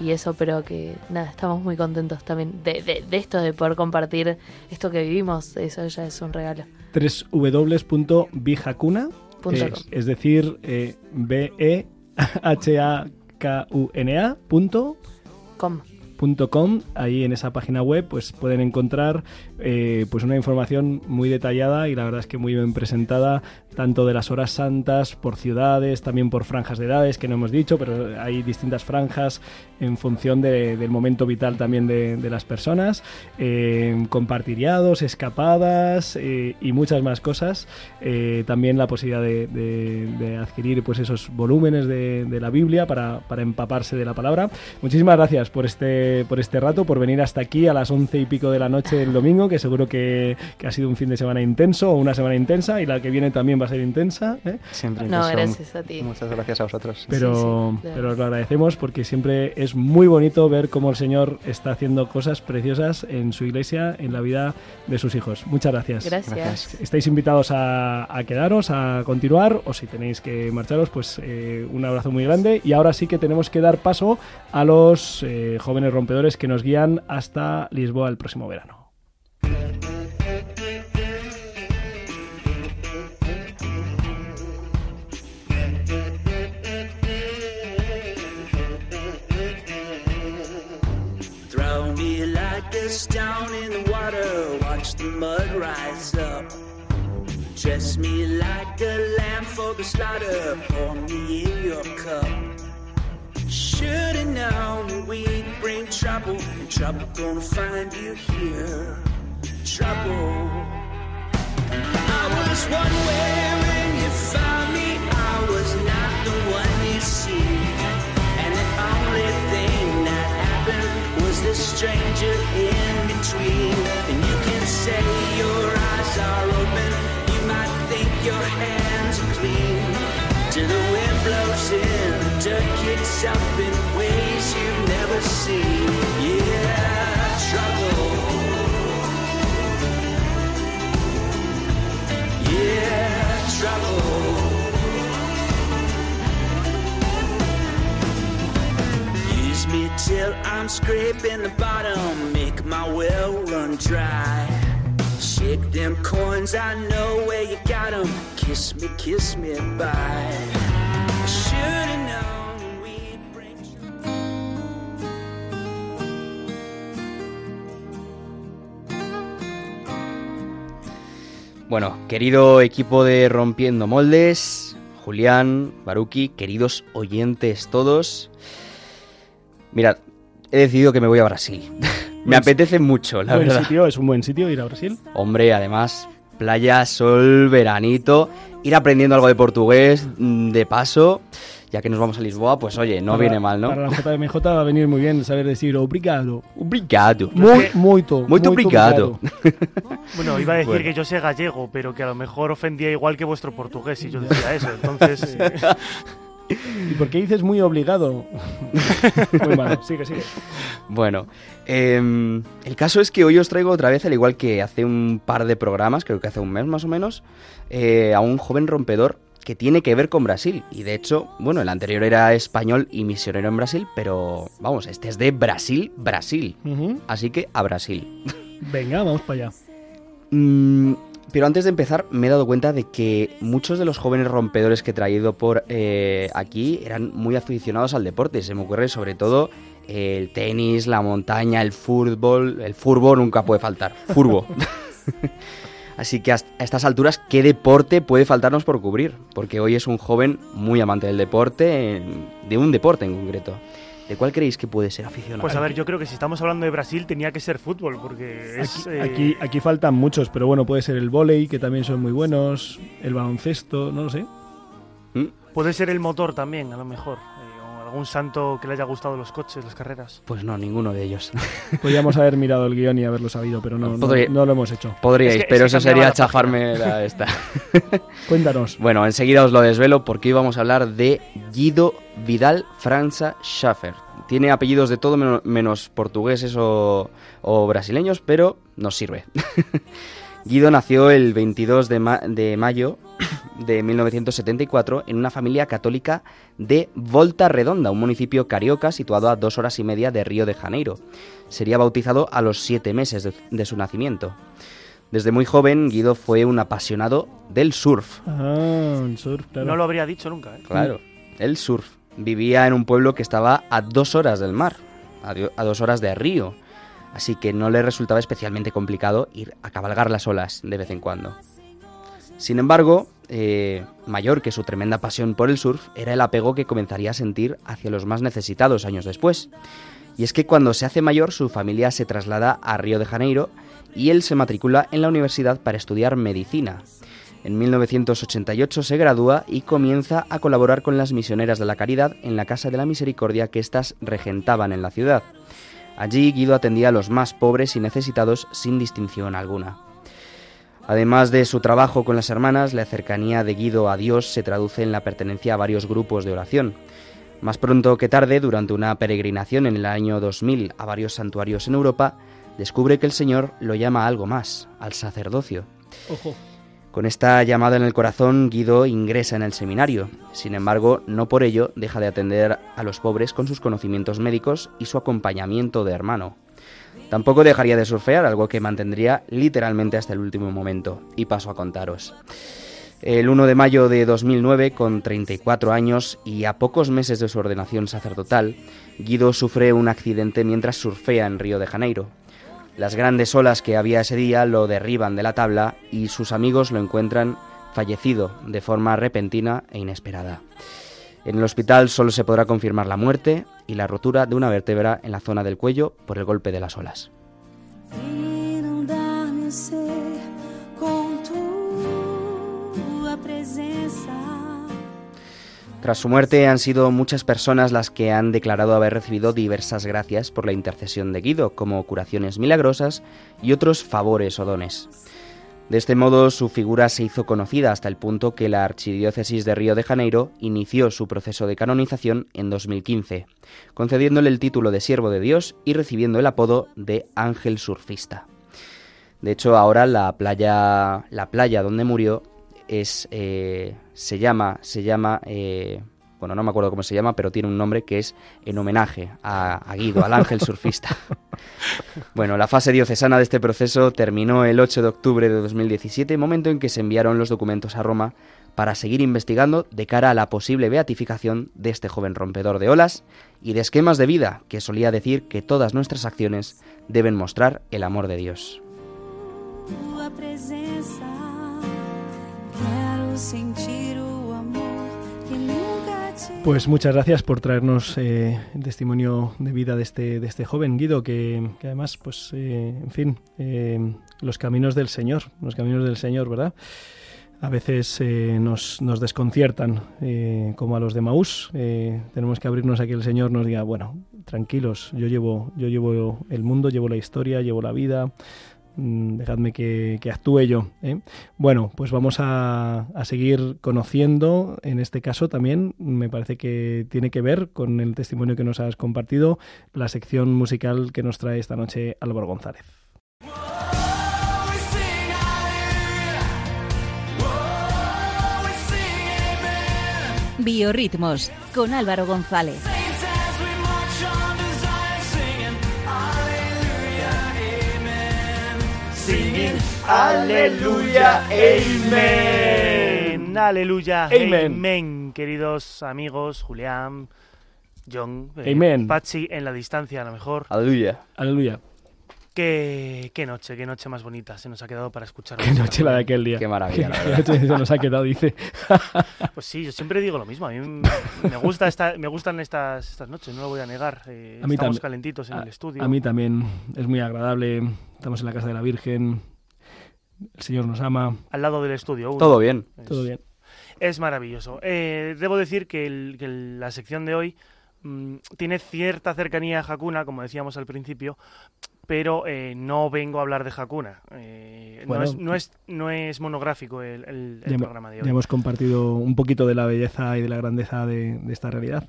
y eso, pero que nada, estamos muy contentos también de, de, de esto, de poder compartir esto que vivimos, eso ya es un regalo. www.bijacuna, eh, es decir, eh, B-E-H-A-K-U-N-A punto Com. punto .com, ahí en esa página web pues pueden encontrar eh, pues una información muy detallada y la verdad es que muy bien presentada tanto de las horas santas por ciudades también por franjas de edades que no hemos dicho pero hay distintas franjas en función de- del momento vital también de, las personas eh, compartiriados escapadas eh, y muchas más cosas. Eh, también la posibilidad de, adquirir pues esos volúmenes de, de la Biblia para, para empaparse de la palabra. Muchísimas gracias por este por este rato por venir hasta aquí a las once y pico de la noche del domingo que seguro que, que ha sido un fin de semana intenso o una semana intensa y la que viene también va a ser intensa ¿eh? Siempre No, gracias a ti. Muchas gracias a vosotros. pero, Sí, sí, de pero os lo agradecemos porque siempre es muy bonito ver cómo el Señor está haciendo cosas preciosas en su iglesia, en la vida de sus hijos. Muchas gracias. Gracias. Estáis invitados a, a quedaros, a continuar, o si tenéis que marcharos, pues eh, un abrazo muy grande. Y ahora sí que tenemos que dar paso a los eh, jóvenes rompedores que nos guían hasta Lisboa el próximo verano. A in the water, watch the mud rise up. Dress me like a lamb for the slaughter, pour me in your cup. Should've known we'd bring trouble, and trouble gonna find you here. Trouble. I was one way when you found the stranger in between. And you can say your eyes are open, you might think your hands are clean. Till the wind blows in, the dirt kicks up in ways you've never seen. Me till I'm scraping the bottom, make my well run dry. Shake them coins, I know where you got 'em. Kiss me, kiss me bye. Bueno, querido equipo de Rompiendo Moldes, Julián, Baruki, queridos oyentes todos. Mirad, he decidido que me voy a Brasil. me apetece mucho, la buen verdad. sitio, es un buen sitio ir a Brasil. Hombre, además, playa, sol, veranito, ir aprendiendo algo de portugués mm, de paso, ya que nos vamos a Lisboa, pues oye, no Para- viene mal, ¿no? Para la JMJ va a venir muy bien saber decir obrigado. Obrigado. Muy, muito, Muito obrigado. Bueno, iba a decir Bueno. que yo sé gallego, pero que a lo mejor ofendía igual que vuestro portugués si yo decía eso. Entonces, eh, ¿Y por qué dices muy obligado? muy malo, sigue, sigue. Bueno, em, el caso es que hoy os traigo otra vez, al igual que hace un par de programas, creo que hace un mes más o menos, eh, a un joven rompedor que tiene que ver con Brasil. Y de hecho, bueno, el anterior era español y misionero en Brasil, pero vamos, este es de Brasil, Brasil. Así que a Brasil. Venga, vamos para allá. Mm, pero antes de empezar, me he dado cuenta de que muchos de los jóvenes rompedores que he traído por eh, aquí eran muy aficionados al deporte. Se me ocurre sobre todo el tenis, la montaña, el fútbol. El fútbol nunca puede faltar. Furbo. Así que a estas alturas, ¿qué deporte puede faltarnos por cubrir? Porque hoy es un joven muy amante del deporte, de un deporte en concreto. ¿De cuál creéis que puede ser aficionado? pues a ver, yo creo que si estamos hablando de Brasil tenía que ser fútbol, porque es... Aquí, eh, aquí, aquí faltan muchos, pero bueno, puede ser el vóley, que también son muy buenos, el baloncesto, no lo sé. ¿Mm? Puede ser el motor también, a lo mejor. ¿Algún santo que le haya gustado los coches, las carreras? Pues no, ninguno de ellos. Podríamos haber mirado el guion y haberlo sabido, pero no, no, Podría- no lo hemos hecho. Podríais, Es que- pero es que eso sería la chafarme la esta. Cuéntanos. Bueno, enseguida os lo desvelo porque hoy vamos a hablar de Guido Vidal Franza Schaffer. Tiene apellidos de todo meno- menos portugueses o, o brasileños, pero nos sirve. Guido nació el 22 de, ma- de mayo de 1974 en una familia católica de Volta Redonda, un municipio carioca situado a dos horas y media de Río de Janeiro. Sería bautizado a los siete meses de- de su nacimiento. Desde muy joven, Guido fue un apasionado del surf. Ah, el surf, claro. No lo habría dicho nunca, ¿eh? Claro, el surf. Vivía en un pueblo que estaba a dos horas del mar, a, a dos horas de río, así que no le resultaba especialmente complicado ir a cabalgar las olas de vez en cuando. Sin embargo, eh, mayor que su tremenda pasión por el surf era el apego que comenzaría a sentir hacia los más necesitados años después. Y es que cuando se hace mayor su familia se traslada a Río de Janeiro y él se matricula en la universidad para estudiar medicina. En 1988 se gradúa y comienza a colaborar con las misioneras de la caridad en la Casa de la Misericordia que éstas regentaban en la ciudad. Allí Guido atendía a los más pobres y necesitados sin distinción alguna. Además de su trabajo con las hermanas, la cercanía de Guido a Dios se traduce en la pertenencia a varios grupos de oración. Más pronto que tarde, durante una peregrinación en el año 2000 a varios santuarios en Europa, descubre que el Señor lo llama a algo más, al sacerdocio. Ojo. Con esta llamada en el corazón, Guido ingresa en el seminario. Sin embargo, no por ello deja de atender a los pobres con sus conocimientos médicos y su acompañamiento de hermano. Tampoco dejaría de surfear, algo que mantendría literalmente hasta el último momento. Y paso a contaros. El 1 de mayo de 2009, con 34 años y a pocos meses de su ordenación sacerdotal, Guido sufre un accidente mientras surfea en Río de Janeiro. Las grandes olas que había ese día lo derriban de la tabla y sus amigos lo encuentran fallecido de forma repentina e inesperada. En el hospital solo se podrá confirmar la muerte y la rotura de una vértebra en la zona del cuello por el golpe de las olas. Tras su muerte han sido muchas personas las que han declarado haber recibido diversas gracias por la intercesión de Guido, como curaciones milagrosas y otros favores o dones. De este modo su figura se hizo conocida hasta el punto que la Archidiócesis de Río de Janeiro inició su proceso de canonización en 2015, concediéndole el título de siervo de Dios y recibiendo el apodo de Ángel Surfista. De hecho, ahora la playa, la playa donde murió es eh, se llama se llama eh, bueno no me acuerdo cómo se llama pero tiene un nombre que es en homenaje a, a Guido al ángel surfista. Bueno la fase diocesana de este proceso terminó el 8 de octubre de 2017 momento en que se enviaron los documentos a Roma para seguir investigando de cara a la posible beatificación de este joven rompedor de olas y de esquemas de vida que solía decir que todas nuestras acciones deben mostrar el amor de Dios. Tua Pues muchas gracias por traernos eh, el testimonio de vida de este, de este joven Guido, que, que además, pues, eh, en fin, eh, los caminos del Señor, los caminos del Señor, ¿verdad? A veces eh, nos, nos desconciertan, eh, como a los de Maús. eh, tenemos que abrirnos a que el Señor nos diga, bueno, tranquilos, yo llevo, yo llevo el mundo, llevo la historia, llevo la vida, dejadme que, que actúe yo. ¿eh? Bueno, pues vamos a, a seguir conociendo, en este caso también me parece que tiene que ver con el testimonio que nos has compartido, la sección musical que nos trae esta noche Álvaro González. Biorritmos con Álvaro González. Aleluya, Amen. Aleluya, Amen. Amen. Queridos amigos, Julián, John, eh, Amen. Pachi, en la distancia a lo mejor. Aleluya. Aleluya. Qué, qué noche, qué noche más bonita se nos ha quedado para escuchar. Qué noche la de aquel día. Qué maravilla, la Qué verdad. noche se nos ha quedado, dice. Pues sí, yo siempre digo lo mismo. A mí me, gusta esta, me gustan estas, estas noches, no lo voy a negar. Eh, A mí estamos calentitos en A- el estudio. A mí también es muy agradable. Estamos en la casa de la Virgen. El Señor nos ama. Al lado del estudio. uno. Todo bien. Es- Todo bien. Es maravilloso. Eh, debo decir que, el- que el- la sección de hoy mm, tiene cierta cercanía a Hakuna, como decíamos al principio, pero eh, no vengo a hablar de Hakuna. Eh, no, es, no, es, no es monográfico el, el- el Ya, hemo- programa de hoy. ya hemos compartido un poquito de la belleza y de la grandeza de, de esta realidad.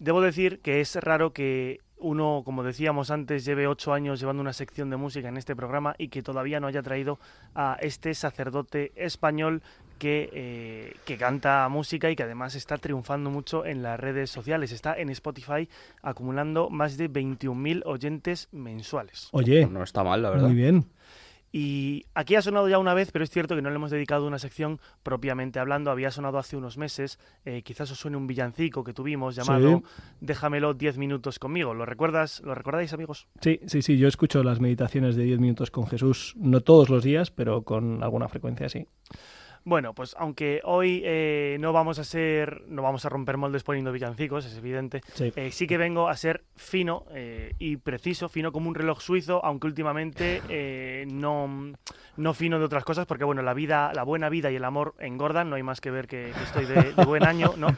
Debo decir que es raro que uno, como decíamos antes, lleve ocho años llevando una sección de música en este programa y que todavía no haya traído a este sacerdote español que, eh, que canta música y que además está triunfando mucho en las redes sociales. Está en Spotify acumulando más de 21.000 oyentes mensuales. Oye, No está mal, la verdad. muy bien. Y aquí ha sonado ya una vez, pero es cierto que no le hemos dedicado una sección propiamente hablando. Había sonado hace unos meses. eh, quizás os suene un villancico que tuvimos llamado Sí. Déjamelo 10 minutos conmigo. ¿Lo recuerdas? ¿Lo recordáis, amigos? Sí, sí, sí, yo escucho las meditaciones de 10 minutos con Jesús, no todos los días, pero con alguna frecuencia, sí. Bueno, pues aunque hoy eh, no vamos a ser, no vamos a romper moldes poniendo villancicos, es evidente, Sí. eh, sí que vengo a ser fino eh, y preciso, fino como un reloj suizo, aunque últimamente no, no fino de otras cosas, porque bueno, la vida, la buena vida y el amor engordan, no hay más que ver que, que estoy de, de buen año, ¿no?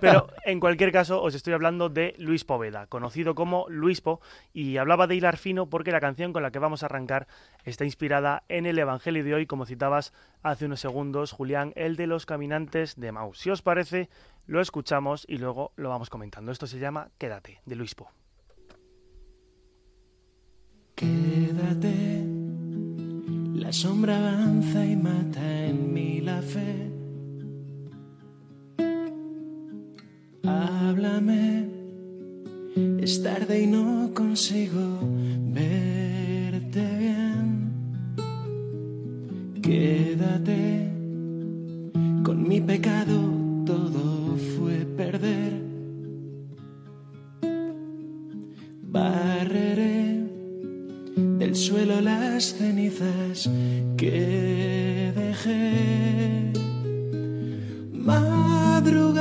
Pero en cualquier caso, os estoy hablando de Luis Poveda, conocido como Luispo, y hablaba de hilar fino porque la canción con la que vamos a arrancar está inspirada en el Evangelio de hoy, como citabas hace unos segundos, Julián, el de los caminantes de Maus. Si os parece, lo escuchamos y luego lo vamos comentando. Esto se llama Quédate, de Luispo. Quédate, la sombra avanza y mata en mí la fe. Háblame, es tarde y no consigo verte Quédate, con mi pecado todo fue perder. Barreré del suelo las cenizas que dejé. Madrugadas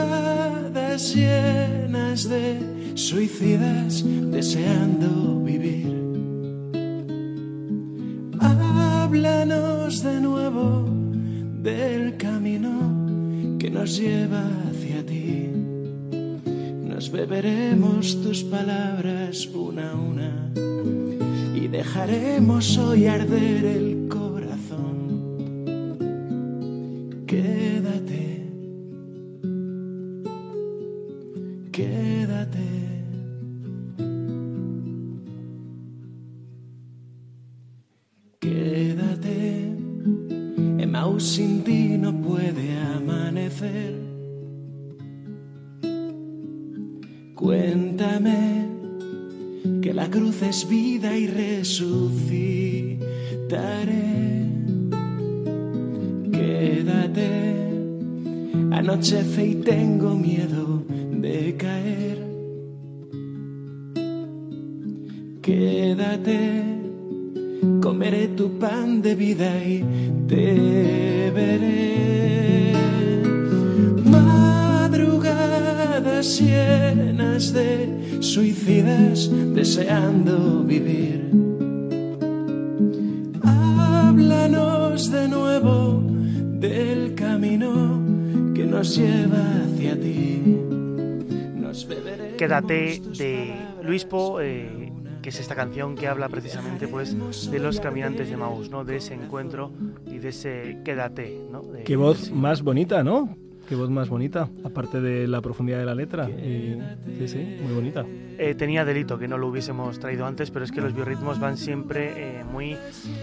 llenas de suicidas deseando vivir. Háblanos de nuevo del camino que nos lleva hacia ti. Nos beberemos tus palabras una a una y dejaremos hoy arder el corazón. Emmaus sin ti no puede amanecer. Cuéntame que la cruz es vida y resucitaré. Quédate, anochece y tengo miedo de caer. Quédate, comeré tu pan de vida y te veré. Madrugadas llenas de suicidas deseando vivir. Háblanos de nuevo del camino que nos lleva hacia ti. Nos Quédate de Luispo, eh, que es esta canción que habla precisamente pues de los caminantes de Maús, ¿no? De ese encuentro y de ese quédate, ¿no? De- Qué voz más bonita, ¿no? Qué voz más bonita, aparte de la profundidad de la letra. Sí, sí, muy bonita. Eh, tenía delito que no lo hubiésemos traído antes, pero es que los biorritmos van siempre eh, muy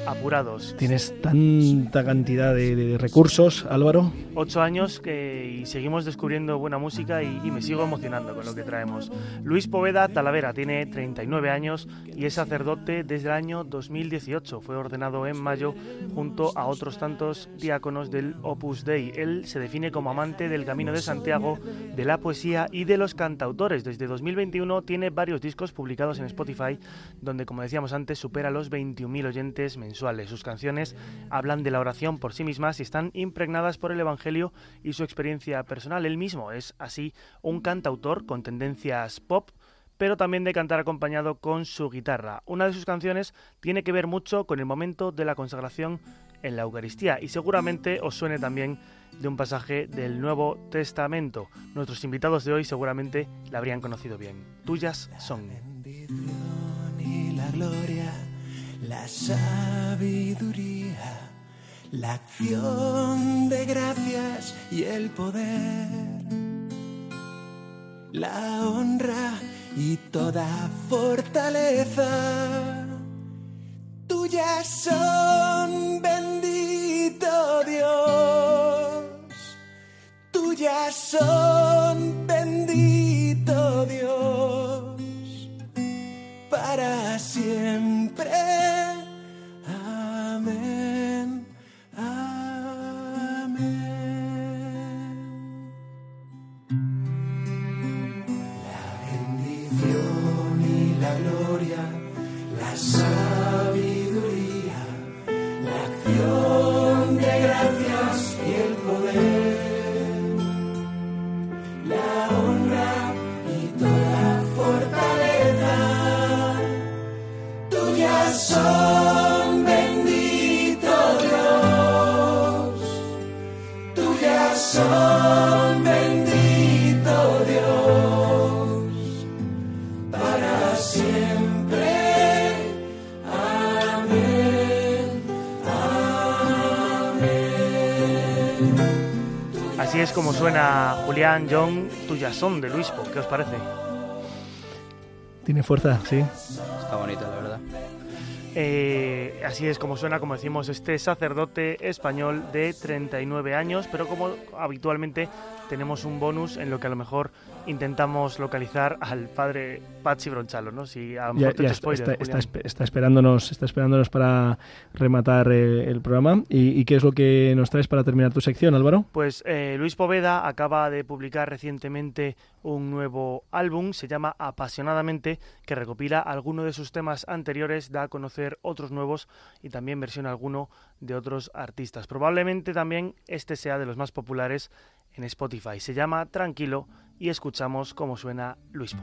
apurados. Tienes tanta cantidad de, de recursos, Álvaro. Ocho años que, y seguimos descubriendo buena música y, y me sigo emocionando con lo que traemos. Luis Poveda Talavera tiene 39 años y es sacerdote desde el año 2018. Fue ordenado en mayo junto a otros tantos diáconos del Opus Dei. Él se define como amante del Camino de Santiago, de la poesía y de los cantautores. Desde 2021 tiene varios discos publicados en Spotify, donde, como decíamos antes, supera los 21.000 oyentes mensuales. Sus canciones hablan de la oración por sí mismas y están impregnadas por el Evangelio y su experiencia personal. Él mismo es así un cantautor con tendencias pop pero también de cantar acompañado con su guitarra. Una de sus canciones tiene que ver mucho con el momento de la consagración en la Eucaristía. Y seguramente os suene también de un pasaje del Nuevo Testamento. Nuestros invitados de hoy seguramente la habrían conocido bien. Tuyas son. y la gloria, la sabiduría, la acción de gracias y el poder, la honra y toda fortaleza. Tuyas son, bendito Dios. Tuyas son, bendito Dios para siempre. Así es como suena Julián John Tuyas son de Luispo. ¿Qué os parece? Tiene fuerza, sí. Está bonito, la verdad. Eh, así es como suena, como decimos, este sacerdote español de 39 años, pero como habitualmente tenemos un bonus en lo que a lo mejor intentamos localizar al padre Pachi Bronchalo, ¿no? Si a lo Ya, mejor te he ya hecho está, spoiler, está- está Julián. espe- está esperándonos, está esperándonos para rematar eh, el programa. ¿Y, y qué es lo que nos traes para terminar tu sección, Álvaro? Pues eh, Luis Poveda acaba de publicar recientemente un nuevo álbum, se llama Apasionadamente, que recopila algunos de sus temas anteriores, da a conocer otros nuevos y también versiona alguno de otros artistas. Probablemente también este sea de los más populares en Spotify. Se llama Tranquilo y escuchamos cómo suena Luispo.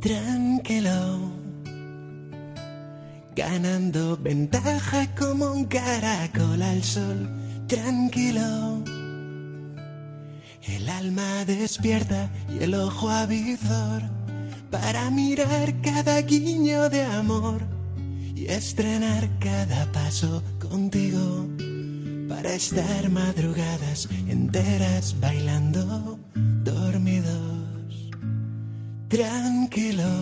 Tranquilo, ganando ventaja como un caracol al sol. Tranquilo, el alma despierta y el ojo avizor para mirar cada guiño de amor y estrenar cada paso contigo para estar madrugadas enteras bailando dormidos. Tranquilo,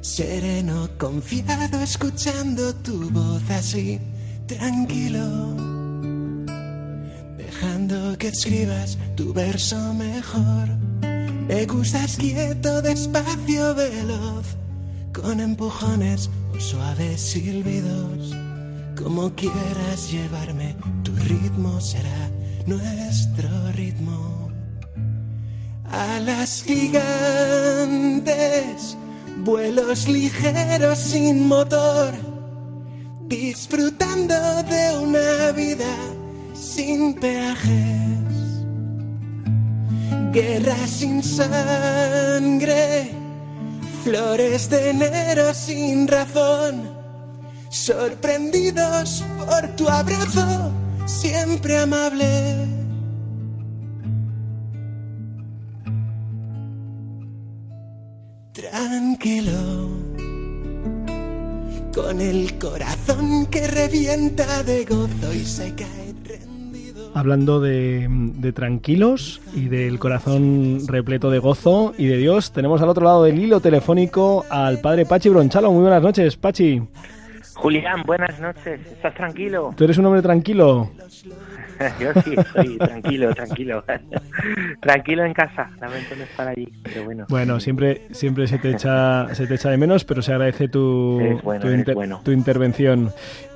sereno, confiado, escuchando tu voz así. Tranquilo, dejando que escribas tu verso mejor. Me gustas quieto, despacio, veloz, con empujones o suaves silbidos. Como quieras llevarme, tu ritmo será nuestro ritmo. Alas gigantes, vuelos ligeros sin motor, disfrutando de una vida sin peajes. Guerra sin sangre, flores de enero sin razón, sorprendidos por tu abrazo, siempre amable. Tranquilo, con el corazón que revienta de gozo y se cae. Hablando de, de tranquilos y del corazón repleto de gozo y de Dios, tenemos al otro lado del hilo telefónico al padre Pachi Bronchalo. Muy buenas noches, Pachi. Julián, buenas noches. ¿Estás tranquilo? ¿Tú eres un hombre tranquilo? Yo sí, estoy tranquilo, tranquilo. tranquilo en casa. Lamento no estar allí, pero bueno. Bueno, siempre, siempre se te echa, se te echa de menos, pero se agradece tu, bueno, tu, inter- bueno. tu intervención.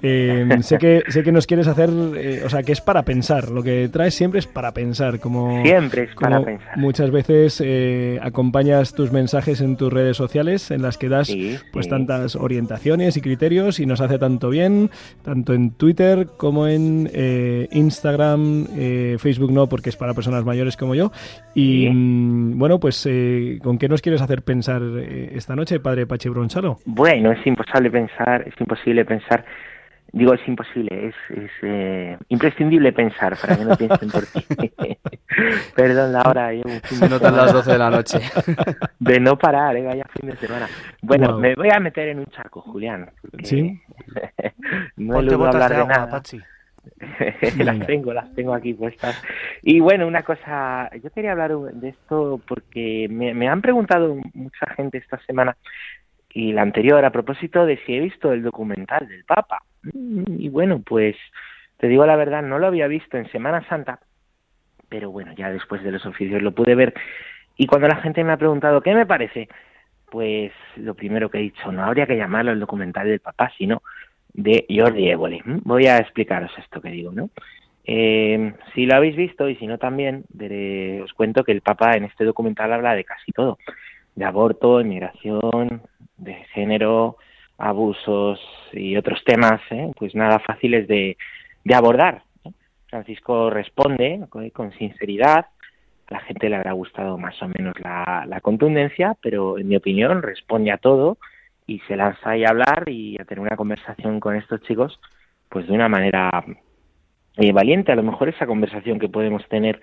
Eh, sé que sé que nos quieres hacer, eh, o sea, que es para pensar. Lo que traes siempre es para pensar, como Siempre es para como pensar. Muchas veces eh, acompañas tus mensajes en tus redes sociales, en las que das Sí, pues sí. tantas orientaciones y criterios y nos hace tanto bien, tanto en Twitter como en eh, Instagram eh, Facebook no, porque es para personas mayores como yo. Y mm, bueno, pues, eh, ¿con qué nos quieres hacer pensar esta noche, padre Pachi Bronchalo? Bueno, es imposible pensar, es imposible pensar Digo, es imposible, es, es eh, imprescindible pensar para que no piensen por ti. Perdón la hora, llevo un fin de Notan semana las 12 de la noche. De no parar, eh, vaya fin de semana. Bueno, Wow. me voy a meter en un charco, Julián. Sí. no eludo botas hablar de agua, nada. Pachi. las tengo, las tengo aquí puestas. Y bueno, una cosa, yo quería hablar de esto porque me, me han preguntado mucha gente esta semana y la anterior a propósito de si he visto el documental del Papa. Mm, Y bueno, pues te digo la verdad, no lo había visto en Semana Santa, pero bueno, ya después de los oficios lo pude ver. Y cuando la gente me ha preguntado qué me parece, pues lo primero que he dicho, no habría que llamarlo el documental del Papa, sino de Jordi Évole. ¿m? Voy a explicaros esto que digo, ¿no? Eh, si lo habéis visto y si no también, os cuento que el Papa en este documental habla de casi todo, de aborto, inmigración, de género, abusos y otros temas, ¿eh? pues nada fáciles de, de abordar. Francisco responde con, con sinceridad, a la gente le habrá gustado más o menos la, la contundencia, pero en mi opinión responde a todo y se lanza ahí a hablar y a tener una conversación con estos chicos, pues de una manera eh, valiente. A lo mejor esa conversación que podemos tener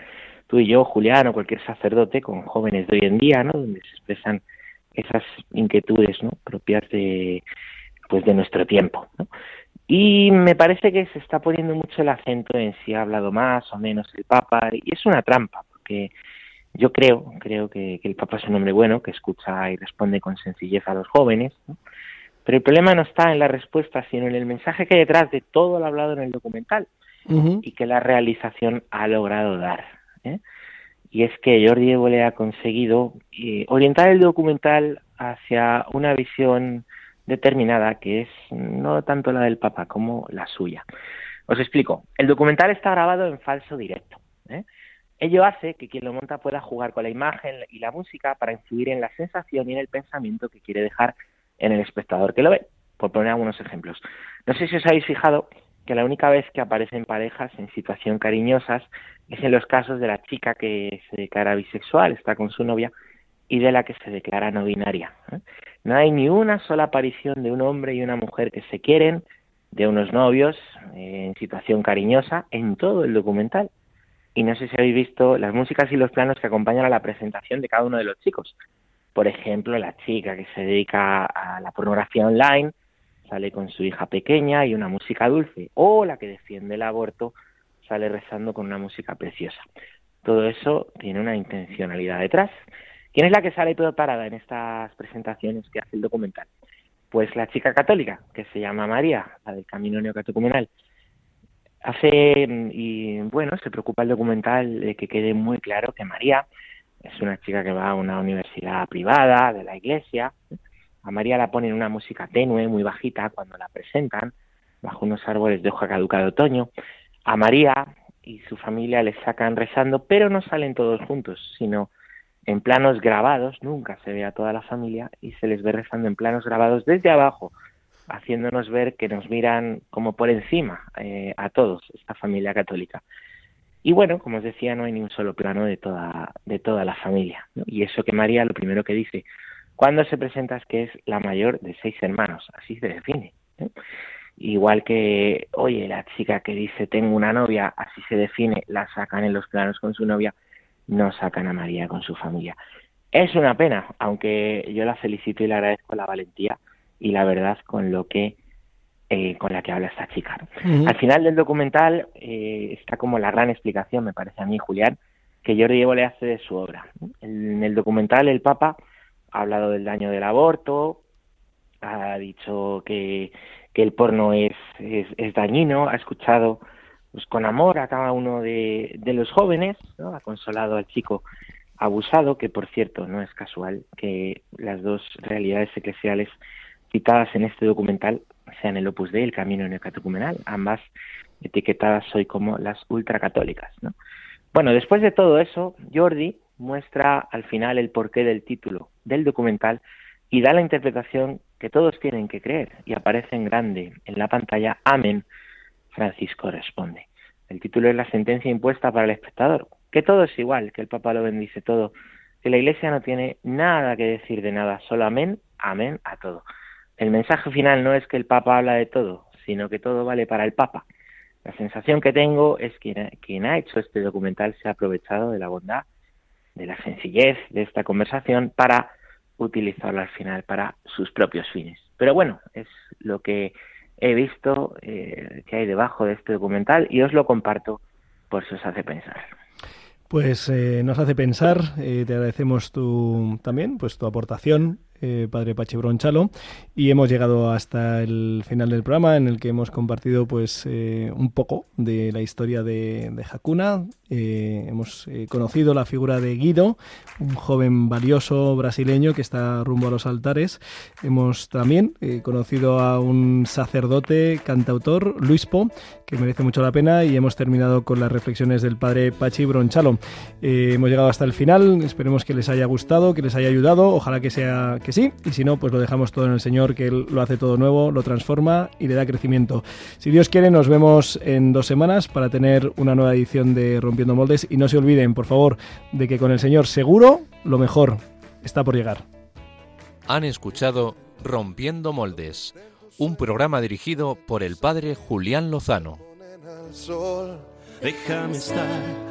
tú y yo, Julián, o cualquier sacerdote con jóvenes de hoy en día, ¿no? Donde se expresan esas inquietudes, ¿no? Propias de, pues de nuestro tiempo, ¿no? Y me parece que se está poniendo mucho el acento en si ha hablado más o menos el Papa, y es una trampa, porque yo creo, creo que, que el Papa es un hombre bueno, que escucha y responde con sencillez a los jóvenes, ¿no? pero el problema no está en la respuesta, sino en el mensaje que hay detrás de todo lo hablado en el documental y que la realización ha logrado dar. ¿eh? Y es que Jordi Évole ha conseguido eh, orientar el documental hacia una visión determinada que es no tanto la del Papa como la suya. Os explico. El documental está grabado en falso directo. ¿eh? Ello hace que quien lo monta pueda jugar con la imagen y la música para influir en la sensación y en el pensamiento que quiere dejar en el espectador que lo ve. Por poner algunos ejemplos. No sé si os habéis fijado que la única vez que aparecen parejas en situación cariñosas es en los casos de la chica que se declara bisexual, está con su novia, y de la que se declara no binaria. ¿eh? No hay ni una sola aparición de un hombre y una mujer que se quieren, de unos novios eh, en situación cariñosa, en todo el documental. Y no sé si habéis visto las músicas y los planos que acompañan a la presentación de cada uno de los chicos. Por ejemplo, la chica que se dedica a la pornografía online sale con su hija pequeña y una música dulce, o la que defiende el aborto sale rezando con una música preciosa. Todo eso tiene una intencionalidad detrás. ¿Quién es la que sale preparada en estas presentaciones que hace el documental? Pues la chica católica, que se llama María, la del Camino Neocatecumenal. Hace, mm, y bueno, se preocupa el documental de que quede muy claro que María es una chica que va a una universidad privada de la iglesia. A María la ponen una música tenue, muy bajita, cuando la presentan, bajo unos árboles de hoja caduca de otoño. A María y su familia le sacan rezando, pero no salen todos juntos, sino en planos grabados, nunca se ve a toda la familia y se les ve rezando en planos grabados desde abajo, haciéndonos ver que nos miran como por encima eh, a todos, esta familia católica. Y bueno, como os decía, no hay ni un solo plano de toda, de toda la familia. ¿no? Y eso que María lo primero que dice cuando se presenta es que es la mayor de seis hermanos, así se define. Igual que, oye, la chica que dice tengo una novia, así se define, la sacan en los planos con su novia, no sacan a María con su familia. Es una pena, aunque yo la felicito y le agradezco la valentía y la verdad con lo que eh, con la que habla esta chica. Al final del documental eh, está como la gran explicación, me parece a mí, Julián, que Jordi Evo le hace de su obra. En el documental el Papa ha hablado del daño del aborto, ha dicho que, que el porno es, es, dañino, ha escuchado pues, con amor a cada uno de, de los jóvenes, ¿no? ha consolado al chico abusado, que por cierto no es casual que las dos realidades eclesiales citadas en este documental sean el Opus Dei, el Camino Neocatecumenal, ambas etiquetadas hoy como las ultracatólicas. ¿no? Bueno, después de todo eso, Jordi muestra al final el porqué del título del documental y da la interpretación que todos tienen que creer y aparece en grande en la pantalla Amén, Francisco responde. El título es la sentencia impuesta para el espectador, que todo es igual, que el Papa lo bendice todo, que la Iglesia no tiene nada que decir de nada, solo amén, amén a todo. El mensaje final no es que el Papa habla de todo, sino que todo vale para el Papa. La sensación que tengo es que quien ha hecho este documental se ha aprovechado de la bondad, de la sencillez de esta conversación para utilizarlo al final para sus propios fines. Pero bueno, es lo que he visto eh, que hay debajo de este documental y os lo comparto por si os hace pensar. Pues eh, nos hace pensar, eh, te agradecemos tu, también pues tu aportación eh, padre Pachi Bronchalo, y hemos llegado hasta el final del programa en el que hemos compartido pues eh, un poco de la historia de, de Hakuna. Eh, hemos conocido la figura de Guido, un joven valioso brasileño que está rumbo a los altares. Hemos también conocido a un sacerdote, cantautor, Luis Po, que merece mucho la pena, y hemos terminado con las reflexiones del padre Pachi Bronchalo. hemos llegado hasta el final, esperemos que les haya gustado, que les haya ayudado, ojalá que sea sí, y si no, pues lo dejamos todo en el Señor, que Él lo hace todo nuevo, lo transforma y le da crecimiento. Si Dios quiere, nos vemos en dos semanas para tener una nueva edición de Rompiendo Moldes y no se olviden, por favor, de que con el Señor seguro lo mejor está por llegar. Han escuchado Rompiendo Moldes, un programa dirigido por el padre Julián Lozano. Déjame estar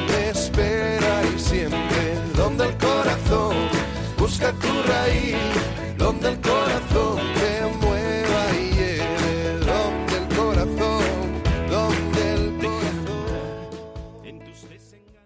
busca tu raíz, donde el corazón